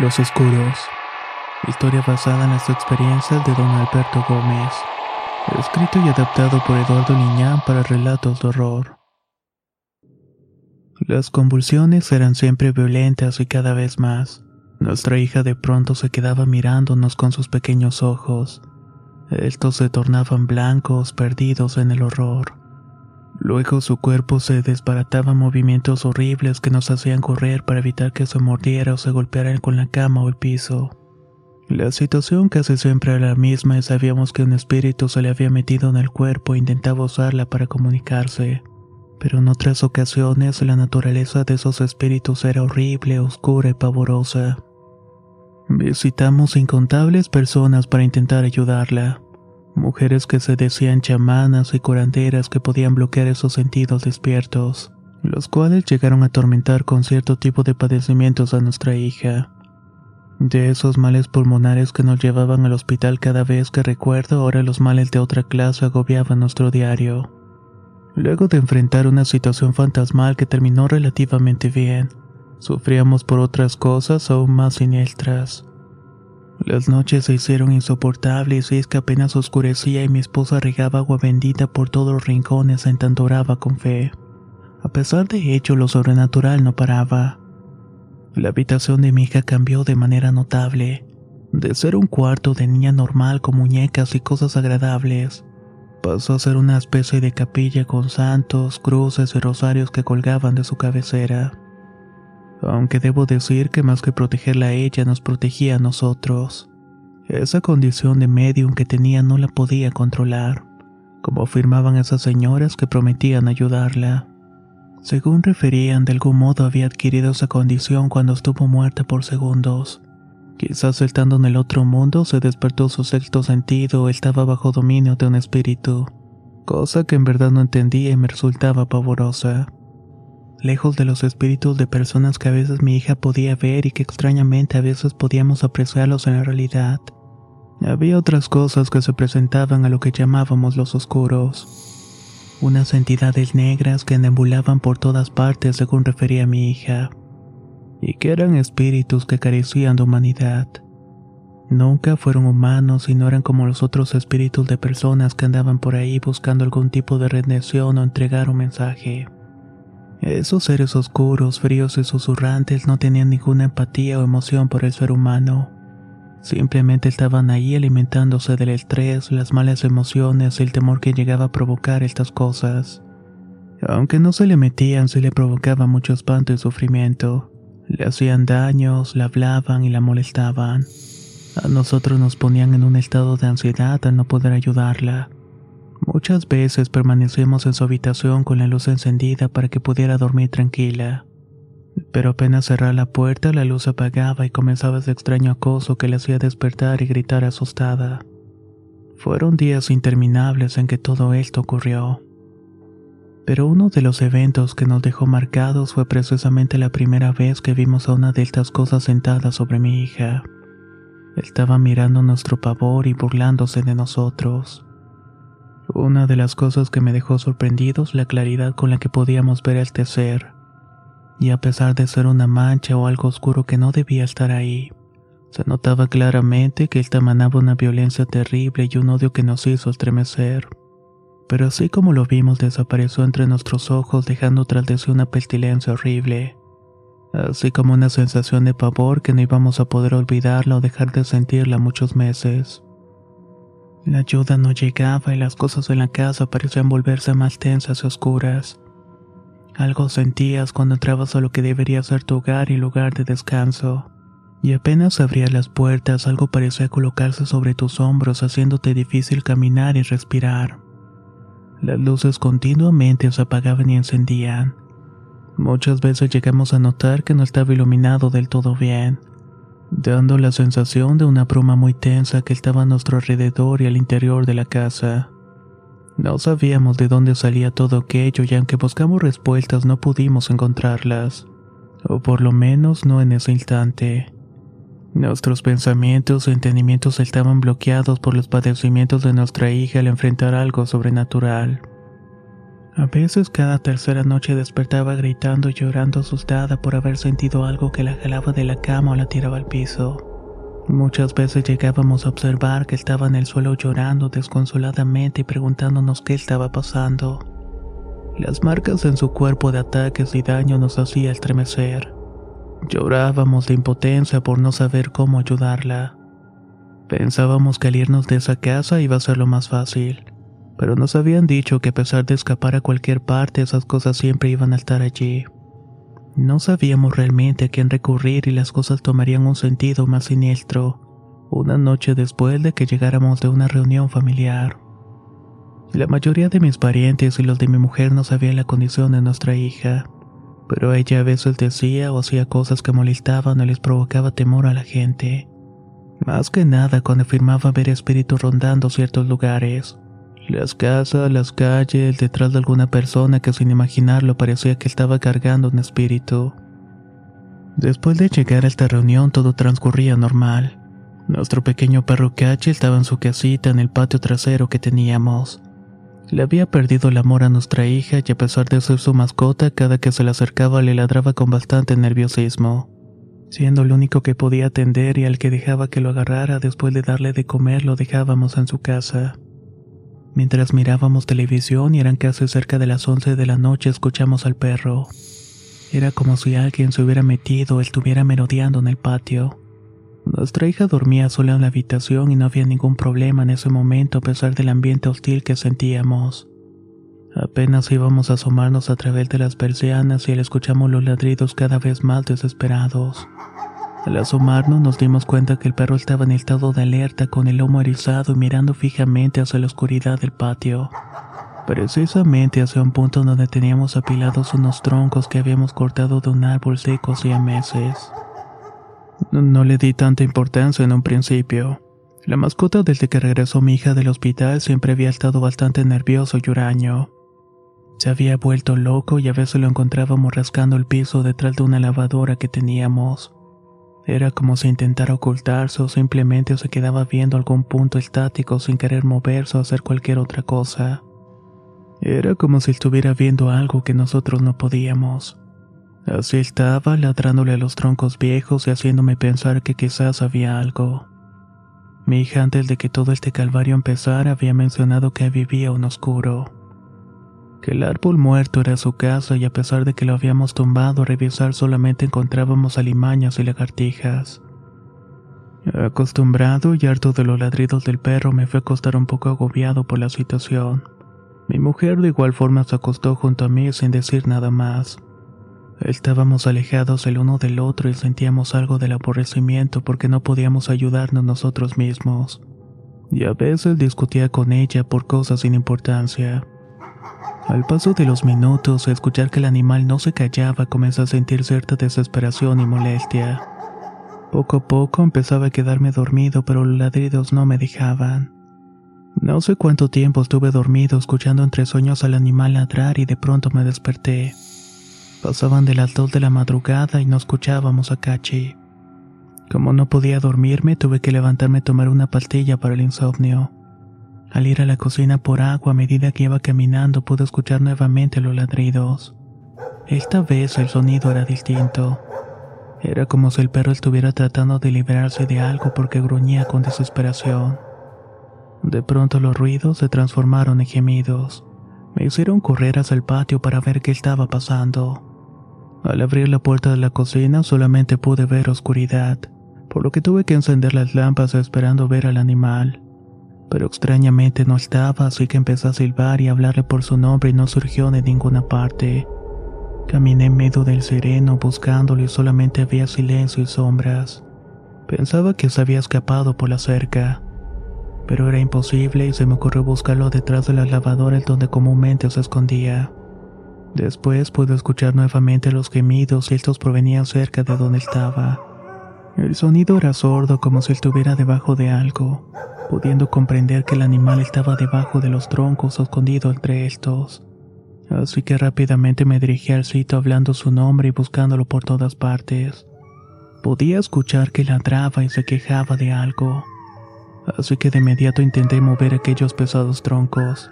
Los Oscuros. Historia basada en las experiencias de don Alberto Gómez. Escrito y adaptado por Eduardo Liñán para relatos de horror. Las convulsiones eran siempre violentas y cada vez más. Nuestra hija de pronto se quedaba mirándonos con sus pequeños ojos. Estos se tornaban blancos, perdidos en el horror. Luego su cuerpo se desbarataba en movimientos horribles que nos hacían correr para evitar que se mordiera o se golpeara con la cama o el piso. La situación casi siempre era la misma y sabíamos que un espíritu se le había metido en el cuerpo e intentaba usarla para comunicarse. Pero en otras ocasiones la naturaleza de esos espíritus era horrible, oscura y pavorosa. Visitamos incontables personas para intentar ayudarla. Mujeres que se decían chamanas y curanderas que podían bloquear esos sentidos despiertos, los cuales llegaron a atormentar con cierto tipo de padecimientos a nuestra hija. De esos males pulmonares que nos llevaban al hospital cada vez que recuerdo, ahora los males de otra clase agobiaban nuestro diario. Luego de enfrentar una situación fantasmal que terminó relativamente bien, sufríamos por otras cosas aún más siniestras. Las noches se hicieron insoportables y es que apenas oscurecía y mi esposa regaba agua bendita por todos los rincones en tanto oraba con fe. A pesar de ello, lo sobrenatural no paraba. La habitación de mi hija cambió de manera notable. De ser un cuarto de niña normal con muñecas y cosas agradables, pasó a ser una especie de capilla con santos, cruces y rosarios que colgaban de su cabecera aunque debo decir que más que protegerla a ella nos protegía a nosotros. Esa condición de medium que tenía no la podía controlar, como afirmaban esas señoras que prometían ayudarla. Según referían, de algún modo había adquirido esa condición cuando estuvo muerta por segundos. Quizás estando en el otro mundo se despertó su sexto sentido estaba bajo dominio de un espíritu, cosa que en verdad no entendía y me resultaba pavorosa lejos de los espíritus de personas que a veces mi hija podía ver y que extrañamente a veces podíamos apreciarlos en la realidad. Había otras cosas que se presentaban a lo que llamábamos los oscuros. Unas entidades negras que deambulaban por todas partes según refería mi hija, y que eran espíritus que carecían de humanidad. Nunca fueron humanos y no eran como los otros espíritus de personas que andaban por ahí buscando algún tipo de redención o entregar un mensaje. Esos seres oscuros, fríos y susurrantes no tenían ninguna empatía o emoción por el ser humano. Simplemente estaban ahí alimentándose del estrés, las malas emociones y el temor que llegaba a provocar estas cosas. Aunque no se le metían, se le provocaba mucho espanto y sufrimiento. Le hacían daños, la hablaban y la molestaban. A nosotros nos ponían en un estado de ansiedad al no poder ayudarla. Muchas veces permanecimos en su habitación con la luz encendida para que pudiera dormir tranquila. Pero apenas cerraba la puerta, la luz apagaba y comenzaba ese extraño acoso que le hacía despertar y gritar asustada. Fueron días interminables en que todo esto ocurrió. Pero uno de los eventos que nos dejó marcados fue precisamente la primera vez que vimos a una de estas cosas sentada sobre mi hija. Estaba mirando nuestro pavor y burlándose de nosotros. Una de las cosas que me dejó sorprendidos la claridad con la que podíamos ver el tecer. Y a pesar de ser una mancha o algo oscuro que no debía estar ahí, se notaba claramente que él emanaba una violencia terrible y un odio que nos hizo estremecer. Pero así como lo vimos desapareció entre nuestros ojos dejando tras de sí una pestilencia horrible, así como una sensación de pavor que no íbamos a poder olvidarla o dejar de sentirla muchos meses. La ayuda no llegaba y las cosas en la casa parecían volverse más tensas y oscuras. Algo sentías cuando entrabas a lo que debería ser tu hogar y lugar de descanso. Y apenas abrías las puertas, algo parecía colocarse sobre tus hombros, haciéndote difícil caminar y respirar. Las luces continuamente se apagaban y encendían. Muchas veces llegamos a notar que no estaba iluminado del todo bien, dando la sensación de una bruma muy tensa que estaba a nuestro alrededor y al interior de la casa. No sabíamos de dónde salía todo aquello y aunque buscamos respuestas no pudimos encontrarlas, o por lo menos no en ese instante. Nuestros pensamientos y entendimientos estaban bloqueados por los padecimientos de nuestra hija al enfrentar algo sobrenatural. A veces cada tercera noche despertaba gritando y llorando asustada por haber sentido algo que la jalaba de la cama o la tiraba al piso. Muchas veces llegábamos a observar que estaba en el suelo llorando desconsoladamente y preguntándonos qué estaba pasando. Las marcas en su cuerpo de ataques y daño nos hacía estremecer. Llorábamos de impotencia por no saber cómo ayudarla. Pensábamos que al irnos de esa casa iba a ser lo más fácil, pero nos habían dicho que a pesar de escapar a cualquier parte esas cosas siempre iban a estar allí. No sabíamos realmente a quién recurrir y las cosas tomarían un sentido más siniestro, una noche después de que llegáramos de una reunión familiar. La mayoría de mis parientes y los de mi mujer no sabían la condición de nuestra hija pero ella a veces decía o hacía cosas que molestaban o les provocaba temor a la gente. Más que nada cuando afirmaba ver espíritus rondando ciertos lugares. Las casas, las calles, detrás de alguna persona que sin imaginarlo parecía que estaba cargando un espíritu. Después de llegar a esta reunión todo transcurría normal. Nuestro pequeño perro Cachi estaba en su casita en el patio trasero que teníamos. Le había perdido el amor a nuestra hija y a pesar de ser su mascota, cada que se le acercaba le ladraba con bastante nerviosismo. Siendo el único que podía atender y al que dejaba que lo agarrara después de darle de comer lo dejábamos en su casa. Mientras mirábamos televisión y eran casi cerca de las 11 de la noche escuchamos al perro. Era como si alguien se hubiera metido o estuviera merodeando en el patio. Nuestra hija dormía sola en la habitación y no había ningún problema en ese momento a pesar del ambiente hostil que sentíamos. Apenas íbamos a asomarnos a través de las persianas y escuchamos los ladridos cada vez más desesperados. Al asomarnos nos dimos cuenta que el perro estaba en estado de alerta con el lomo erizado y mirando fijamente hacia la oscuridad del patio. Precisamente hacia un punto donde teníamos apilados unos troncos que habíamos cortado de un árbol seco hacía meses. No le di tanta importancia en un principio. La mascota desde que regresó mi hija del hospital siempre había estado bastante nervioso y huraño. Se había vuelto loco y a veces lo encontrábamos rascando el piso detrás de una lavadora que teníamos. Era como si intentara ocultarse o simplemente se quedaba viendo algún punto estático sin querer moverse o hacer cualquier otra cosa. Era como si estuviera viendo algo que nosotros no podíamos. Así estaba, ladrándole a los troncos viejos y haciéndome pensar que quizás había algo. Mi hija antes de que todo este calvario empezara había mencionado que vivía un oscuro. Que el árbol muerto era su casa y a pesar de que lo habíamos tumbado a revisar solamente encontrábamos alimañas y lagartijas. Acostumbrado y harto de los ladridos del perro me fue a acostar un poco agobiado por la situación. Mi mujer de igual forma se acostó junto a mí sin decir nada más. Estábamos alejados el uno del otro y sentíamos algo del aborrecimiento porque no podíamos ayudarnos nosotros mismos. Y a veces discutía con ella por cosas sin importancia. Al paso de los minutos, escuchar que el animal no se callaba, comencé a sentir cierta desesperación y molestia. Poco a poco empezaba a quedarme dormido, pero los ladridos no me dejaban. No sé cuánto tiempo estuve dormido escuchando entre sueños al animal ladrar y de pronto me desperté. Pasaban de las dos de la madrugada y no escuchábamos a Cachi. Como no podía dormirme, tuve que levantarme a tomar una pastilla para el insomnio. Al ir a la cocina por agua a medida que iba caminando pude escuchar nuevamente los ladridos. Esta vez el sonido era distinto. Era como si el perro estuviera tratando de liberarse de algo porque gruñía con desesperación. De pronto los ruidos se transformaron en gemidos. Me hicieron correr hacia el patio para ver qué estaba pasando. Al abrir la puerta de la cocina solamente pude ver oscuridad, por lo que tuve que encender las lámparas esperando ver al animal. Pero extrañamente no estaba, así que empecé a silbar y hablarle por su nombre y no surgió de ninguna parte. Caminé en medio del sereno buscándolo y solamente había silencio y sombras. Pensaba que se había escapado por la cerca, pero era imposible y se me ocurrió buscarlo detrás de las lavadoras donde comúnmente se escondía. Después pude escuchar nuevamente los gemidos y estos provenían cerca de donde estaba. El sonido era sordo como si estuviera debajo de algo, pudiendo comprender que el animal estaba debajo de los troncos o escondido entre estos. Así que rápidamente me dirigí al sitio hablando su nombre y buscándolo por todas partes. Podía escuchar que ladraba y se quejaba de algo. Así que de inmediato intenté mover aquellos pesados troncos.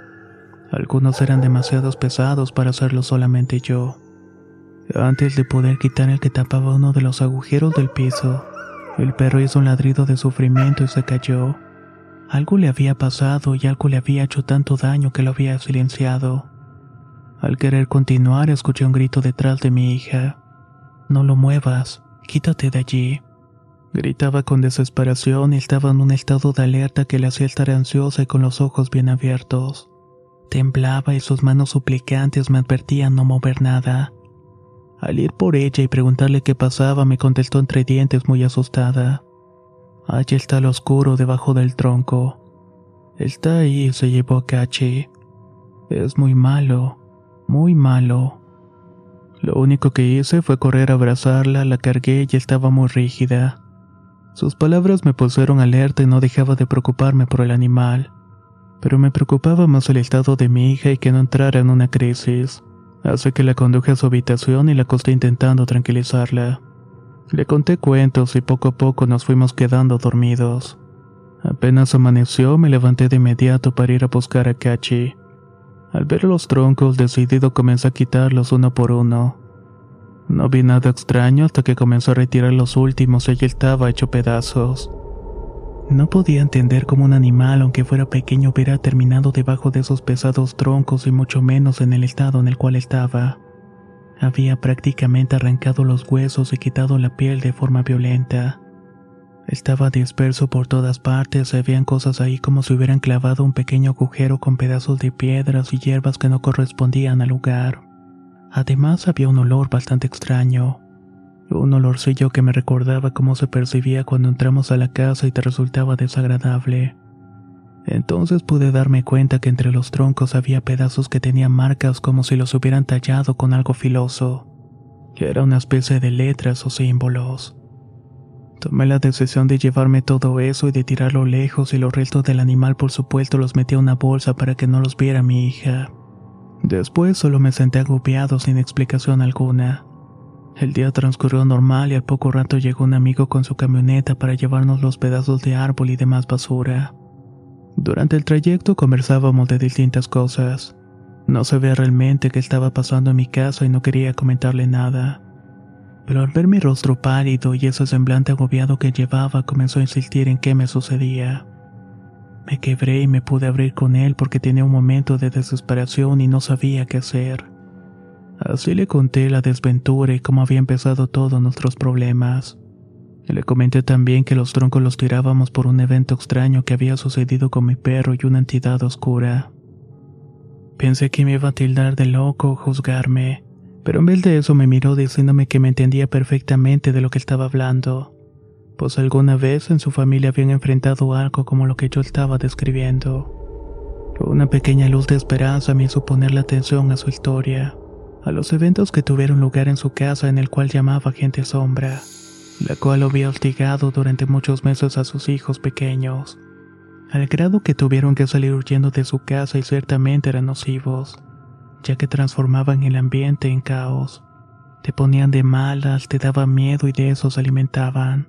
Algunos eran demasiado pesados para hacerlo solamente yo. Antes de poder quitar el que tapaba uno de los agujeros del piso, el perro hizo un ladrido de sufrimiento y se cayó. Algo le había pasado y algo le había hecho tanto daño que lo había silenciado. Al querer continuar, escuché un grito detrás de mi hija. No lo muevas, quítate de allí. Gritaba con desesperación y estaba en un estado de alerta que le hacía estar ansiosa y con los ojos bien abiertos. Temblaba y sus manos suplicantes me advertían no mover nada. Al ir por ella y preguntarle qué pasaba, me contestó entre dientes muy asustada. Allí está lo oscuro debajo del tronco. Está ahí y se llevó a Cachi. Es muy malo, muy malo. Lo único que hice fue correr a abrazarla, la cargué y estaba muy rígida. Sus palabras me pusieron alerta y no dejaba de preocuparme por el animal pero me preocupaba más el estado de mi hija y que no entrara en una crisis. Así que la conduje a su habitación y la acosté intentando tranquilizarla. Le conté cuentos y poco a poco nos fuimos quedando dormidos. Apenas amaneció, me levanté de inmediato para ir a buscar a Kachi. Al ver los troncos, decidido comencé a quitarlos uno por uno. No vi nada extraño hasta que comenzó a retirar los últimos y ella estaba hecho pedazos. No podía entender cómo un animal, aunque fuera pequeño, hubiera terminado debajo de esos pesados troncos y mucho menos en el estado en el cual estaba. Había prácticamente arrancado los huesos y quitado la piel de forma violenta. Estaba disperso por todas partes, veían cosas ahí como si hubieran clavado un pequeño agujero con pedazos de piedras y hierbas que no correspondían al lugar. Además había un olor bastante extraño. Un olorcillo que me recordaba cómo se percibía cuando entramos a la casa y te resultaba desagradable. Entonces pude darme cuenta que entre los troncos había pedazos que tenían marcas como si los hubieran tallado con algo filoso, era una especie de letras o símbolos. Tomé la decisión de llevarme todo eso y de tirarlo lejos y los restos del animal por supuesto los metí a una bolsa para que no los viera mi hija. Después solo me senté agobiado sin explicación alguna. El día transcurrió normal y al poco rato llegó un amigo con su camioneta para llevarnos los pedazos de árbol y demás basura. Durante el trayecto conversábamos de distintas cosas. No sabía realmente qué estaba pasando en mi casa y no quería comentarle nada. Pero al ver mi rostro pálido y ese semblante agobiado que llevaba, comenzó a insistir en qué me sucedía. Me quebré y me pude abrir con él porque tenía un momento de desesperación y no sabía qué hacer. Así le conté la desventura y cómo había empezado todos nuestros problemas. Le comenté también que los troncos los tirábamos por un evento extraño que había sucedido con mi perro y una entidad oscura. Pensé que me iba a tildar de loco o juzgarme, pero en vez de eso me miró diciéndome que me entendía perfectamente de lo que estaba hablando, pues alguna vez en su familia habían enfrentado algo como lo que yo estaba describiendo. Una pequeña luz de esperanza me hizo ponerle atención a su historia a los eventos que tuvieron lugar en su casa en el cual llamaba gente sombra, la cual había hostigado durante muchos meses a sus hijos pequeños, al grado que tuvieron que salir huyendo de su casa y ciertamente eran nocivos, ya que transformaban el ambiente en caos. Te ponían de malas, te daban miedo y de eso se alimentaban.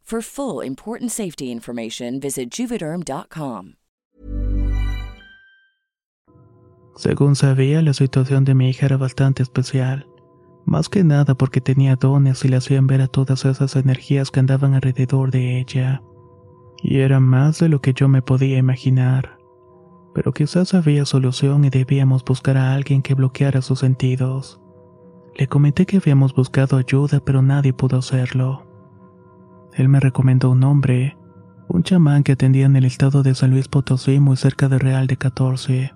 For full important safety information, visit juvederm.com. Según sabía, la situación de mi hija era bastante especial. Más que nada porque tenía dones y le hacían ver a todas esas energías que andaban alrededor de ella. Y era más de lo que yo me podía imaginar. Pero quizás había solución y debíamos buscar a alguien que bloqueara sus sentidos. Le comenté que habíamos buscado ayuda, pero nadie pudo hacerlo. Él me recomendó un hombre, un chamán que atendía en el estado de San Luis Potosí, muy cerca de Real de 14.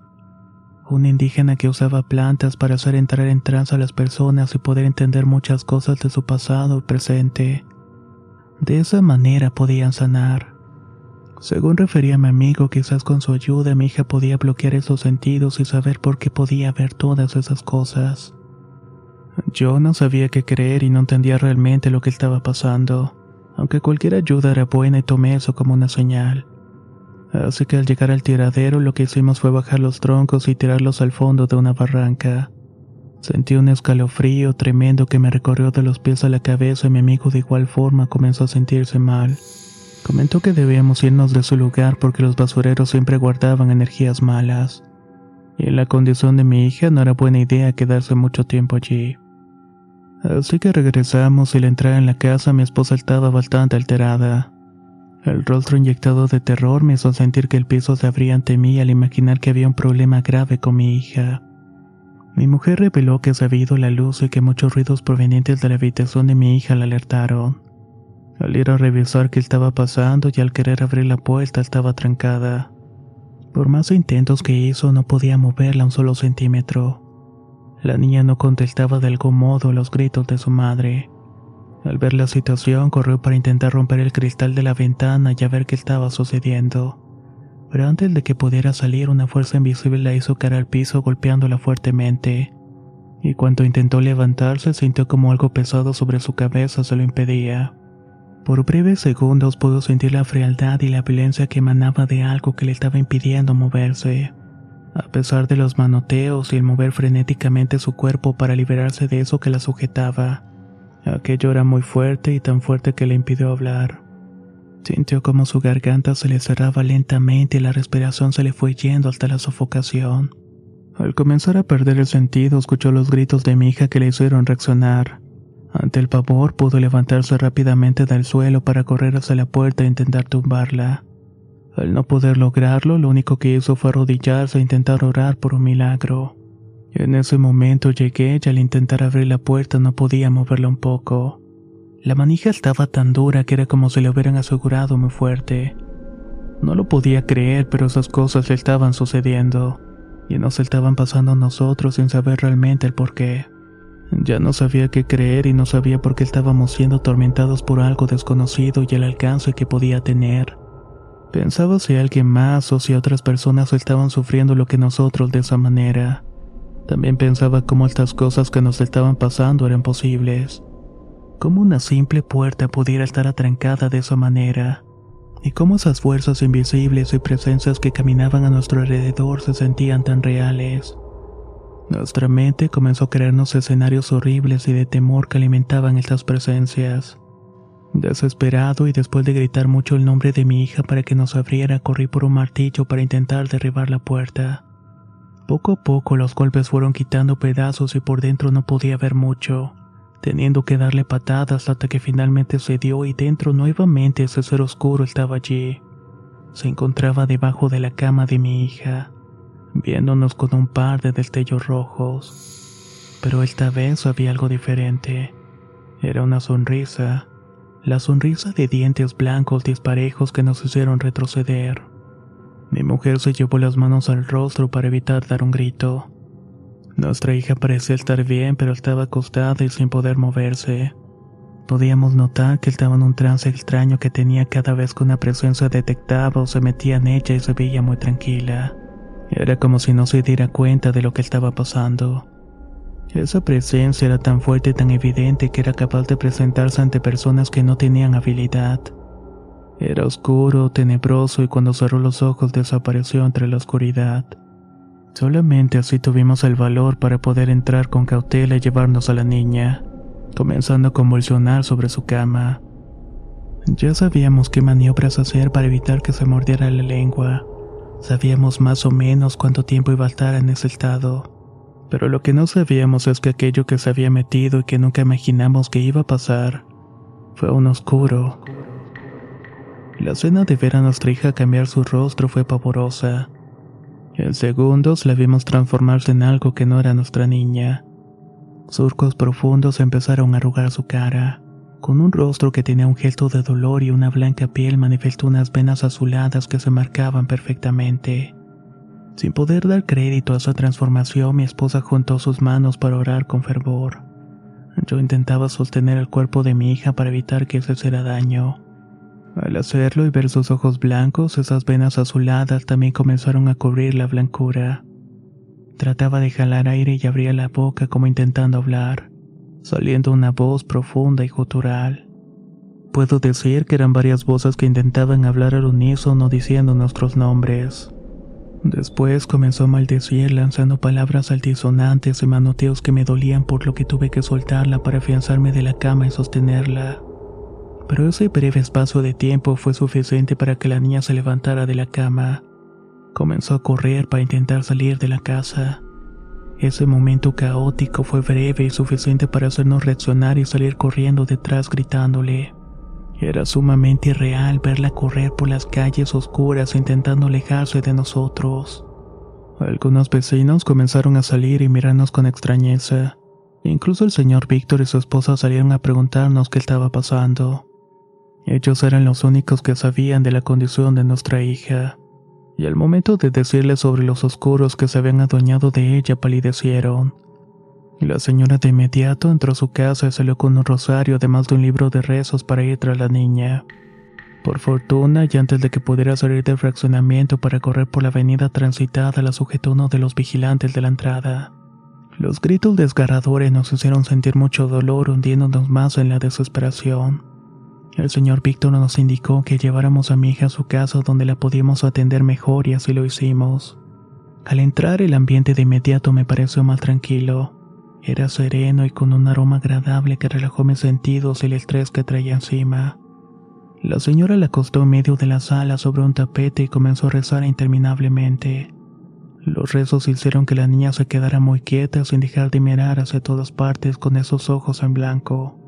Un indígena que usaba plantas para hacer entrar en trance a las personas y poder entender muchas cosas de su pasado y presente. De esa manera podían sanar. Según refería mi amigo, quizás con su ayuda mi hija podía bloquear esos sentidos y saber por qué podía ver todas esas cosas. Yo no sabía qué creer y no entendía realmente lo que estaba pasando, aunque cualquier ayuda era buena y tomé eso como una señal. Así que al llegar al tiradero lo que hicimos fue bajar los troncos y tirarlos al fondo de una barranca. Sentí un escalofrío tremendo que me recorrió de los pies a la cabeza y mi amigo de igual forma comenzó a sentirse mal. Comentó que debíamos irnos de su lugar porque los basureros siempre guardaban energías malas. Y en la condición de mi hija no era buena idea quedarse mucho tiempo allí. Así que regresamos y al entrar en la casa mi esposa estaba bastante alterada. El rostro inyectado de terror me hizo sentir que el piso se abría ante mí al imaginar que había un problema grave con mi hija. Mi mujer reveló que se había ido la luz y que muchos ruidos provenientes de la habitación de mi hija la alertaron. Al ir a revisar qué estaba pasando y al querer abrir la puerta estaba trancada. Por más intentos que hizo no podía moverla un solo centímetro. La niña no contestaba de algún modo los gritos de su madre. Al ver la situación, corrió para intentar romper el cristal de la ventana y a ver qué estaba sucediendo. Pero antes de que pudiera salir, una fuerza invisible la hizo caer al piso golpeándola fuertemente. Y cuando intentó levantarse, sintió como algo pesado sobre su cabeza se lo impedía. Por breves segundos pudo sentir la frialdad y la violencia que emanaba de algo que le estaba impidiendo moverse. A pesar de los manoteos y el mover frenéticamente su cuerpo para liberarse de eso que la sujetaba, Aquello era muy fuerte y tan fuerte que le impidió hablar. Sintió como su garganta se le cerraba lentamente y la respiración se le fue yendo hasta la sofocación. Al comenzar a perder el sentido, escuchó los gritos de mi hija que le hicieron reaccionar. Ante el pavor, pudo levantarse rápidamente del suelo para correr hacia la puerta e intentar tumbarla. Al no poder lograrlo, lo único que hizo fue arrodillarse e intentar orar por un milagro. En ese momento llegué y al intentar abrir la puerta no podía moverla un poco. La manija estaba tan dura que era como si le hubieran asegurado muy fuerte. No lo podía creer, pero esas cosas le estaban sucediendo, y nos estaban pasando a nosotros sin saber realmente el por qué. Ya no sabía qué creer y no sabía por qué estábamos siendo atormentados por algo desconocido y el alcance que podía tener. Pensaba si alguien más o si otras personas estaban sufriendo lo que nosotros de esa manera. También pensaba cómo estas cosas que nos estaban pasando eran posibles. Cómo una simple puerta pudiera estar atrancada de esa manera. Y cómo esas fuerzas invisibles y presencias que caminaban a nuestro alrededor se sentían tan reales. Nuestra mente comenzó a crearnos escenarios horribles y de temor que alimentaban estas presencias. Desesperado y después de gritar mucho el nombre de mi hija para que nos abriera, corrí por un martillo para intentar derribar la puerta. Poco a poco los golpes fueron quitando pedazos y por dentro no podía ver mucho. teniendo que darle patadas hasta que finalmente cedió y dentro nuevamente ese ser oscuro estaba allí. Se encontraba debajo de la cama de mi hija, viéndonos con un par de destellos rojos. Pero esta vez había algo diferente. Era una sonrisa, la sonrisa de dientes blancos disparejos que nos hicieron retroceder. Mi mujer se llevó las manos al rostro para evitar dar un grito. Nuestra hija parecía estar bien, pero estaba acostada y sin poder moverse. Podíamos notar que estaba en un trance extraño que tenía cada vez que una presencia detectaba o se metía en ella y se veía muy tranquila. Era como si no se diera cuenta de lo que estaba pasando. Esa presencia era tan fuerte y tan evidente que era capaz de presentarse ante personas que no tenían habilidad. Era oscuro, tenebroso y cuando cerró los ojos desapareció entre la oscuridad. Solamente así tuvimos el valor para poder entrar con cautela y llevarnos a la niña, comenzando a convulsionar sobre su cama. Ya sabíamos qué maniobras hacer para evitar que se mordiera la lengua. Sabíamos más o menos cuánto tiempo iba a estar en ese estado. Pero lo que no sabíamos es que aquello que se había metido y que nunca imaginamos que iba a pasar fue un oscuro. La escena de ver a nuestra hija cambiar su rostro fue pavorosa. En segundos la vimos transformarse en algo que no era nuestra niña. Surcos profundos empezaron a arrugar su cara. Con un rostro que tenía un gesto de dolor y una blanca piel manifestó unas venas azuladas que se marcaban perfectamente. Sin poder dar crédito a esa transformación, mi esposa juntó sus manos para orar con fervor. Yo intentaba sostener el cuerpo de mi hija para evitar que se hiciera daño. Al hacerlo y ver sus ojos blancos, esas venas azuladas también comenzaron a cubrir la blancura. Trataba de jalar aire y abría la boca como intentando hablar, saliendo una voz profunda y gutural. Puedo decir que eran varias voces que intentaban hablar al unísono diciendo nuestros nombres. Después comenzó a maldecir lanzando palabras altisonantes y manoteos que me dolían por lo que tuve que soltarla para afianzarme de la cama y sostenerla pero ese breve espacio de tiempo fue suficiente para que la niña se levantara de la cama. Comenzó a correr para intentar salir de la casa. Ese momento caótico fue breve y suficiente para hacernos reaccionar y salir corriendo detrás gritándole. Era sumamente irreal verla correr por las calles oscuras intentando alejarse de nosotros. Algunos vecinos comenzaron a salir y mirarnos con extrañeza. Incluso el señor Víctor y su esposa salieron a preguntarnos qué estaba pasando. Ellos eran los únicos que sabían de la condición de nuestra hija, y al momento de decirle sobre los oscuros que se habían adueñado de ella palidecieron. La señora de inmediato entró a su casa y salió con un rosario además de un libro de rezos para ir tras la niña. Por fortuna, y antes de que pudiera salir del fraccionamiento para correr por la avenida transitada, la sujetó uno de los vigilantes de la entrada. Los gritos desgarradores nos hicieron sentir mucho dolor hundiéndonos más en la desesperación. El señor Víctor nos indicó que lleváramos a mi hija a su casa donde la podíamos atender mejor y así lo hicimos. Al entrar el ambiente de inmediato me pareció más tranquilo. Era sereno y con un aroma agradable que relajó mis sentidos y el estrés que traía encima. La señora la acostó en medio de la sala sobre un tapete y comenzó a rezar interminablemente. Los rezos hicieron que la niña se quedara muy quieta sin dejar de mirar hacia todas partes con esos ojos en blanco.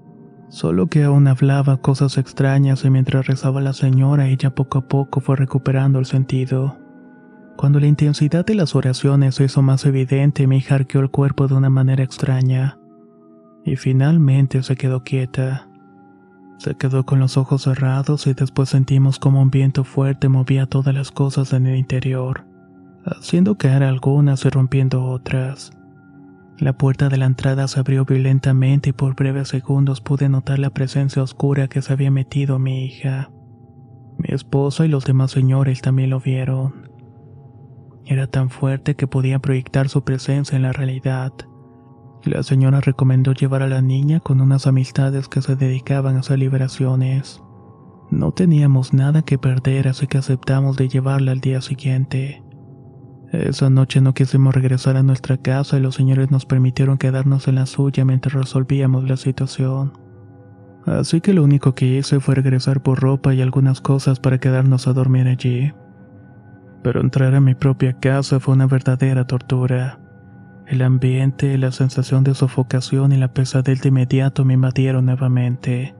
Solo que aún hablaba cosas extrañas y mientras rezaba la señora ella poco a poco fue recuperando el sentido. Cuando la intensidad de las oraciones se hizo más evidente, mi hija arqueó el cuerpo de una manera extraña. Y finalmente se quedó quieta. Se quedó con los ojos cerrados y después sentimos como un viento fuerte movía todas las cosas en el interior, haciendo caer algunas y rompiendo otras. La puerta de la entrada se abrió violentamente y por breves segundos pude notar la presencia oscura que se había metido mi hija. Mi esposa y los demás señores también lo vieron. Era tan fuerte que podía proyectar su presencia en la realidad. La señora recomendó llevar a la niña con unas amistades que se dedicaban a hacer liberaciones. No teníamos nada que perder, así que aceptamos de llevarla al día siguiente. Esa noche no quisimos regresar a nuestra casa y los señores nos permitieron quedarnos en la suya mientras resolvíamos la situación. Así que lo único que hice fue regresar por ropa y algunas cosas para quedarnos a dormir allí. Pero entrar a mi propia casa fue una verdadera tortura. El ambiente, la sensación de sofocación y la pesadez de inmediato me invadieron nuevamente.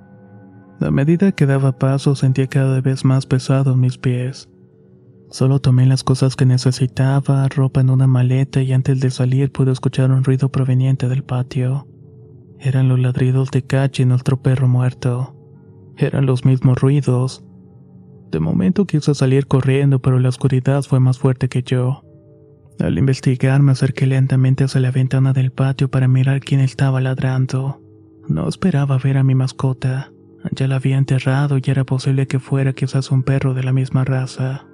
A medida que daba paso sentía cada vez más pesados mis pies. Solo tomé las cosas que necesitaba, ropa en una maleta y antes de salir pude escuchar un ruido proveniente del patio. Eran los ladridos de Cachi, nuestro perro muerto. Eran los mismos ruidos. De momento quise salir corriendo, pero la oscuridad fue más fuerte que yo. Al investigar me acerqué lentamente hacia la ventana del patio para mirar quién estaba ladrando. No esperaba ver a mi mascota. Ya la había enterrado y era posible que fuera quizás un perro de la misma raza.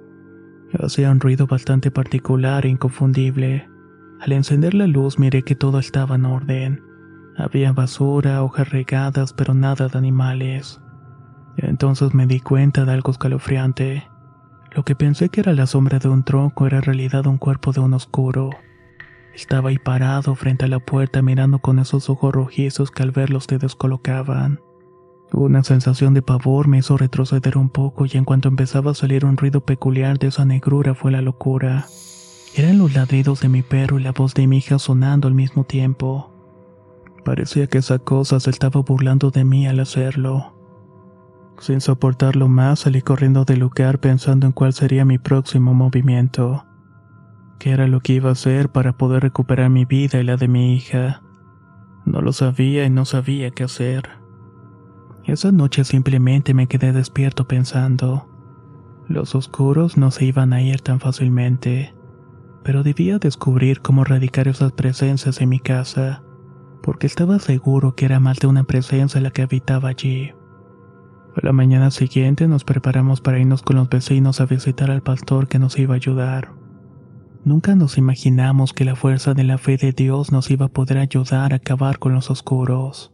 Hacía un ruido bastante particular e inconfundible. Al encender la luz miré que todo estaba en orden. Había basura, hojas regadas, pero nada de animales. Entonces me di cuenta de algo escalofriante. Lo que pensé que era la sombra de un tronco era en realidad un cuerpo de un oscuro. Estaba ahí parado frente a la puerta mirando con esos ojos rojizos que al verlos te descolocaban. Una sensación de pavor me hizo retroceder un poco y en cuanto empezaba a salir un ruido peculiar de esa negrura fue la locura. Eran los ladridos de mi perro y la voz de mi hija sonando al mismo tiempo. Parecía que esa cosa se estaba burlando de mí al hacerlo. Sin soportarlo más, salí corriendo del lugar pensando en cuál sería mi próximo movimiento. ¿Qué era lo que iba a hacer para poder recuperar mi vida y la de mi hija? No lo sabía y no sabía qué hacer. Esa noche simplemente me quedé despierto pensando. Los oscuros no se iban a ir tan fácilmente, pero debía descubrir cómo erradicar esas presencias en mi casa, porque estaba seguro que era más de una presencia la que habitaba allí. A la mañana siguiente nos preparamos para irnos con los vecinos a visitar al pastor que nos iba a ayudar. Nunca nos imaginamos que la fuerza de la fe de Dios nos iba a poder ayudar a acabar con los oscuros.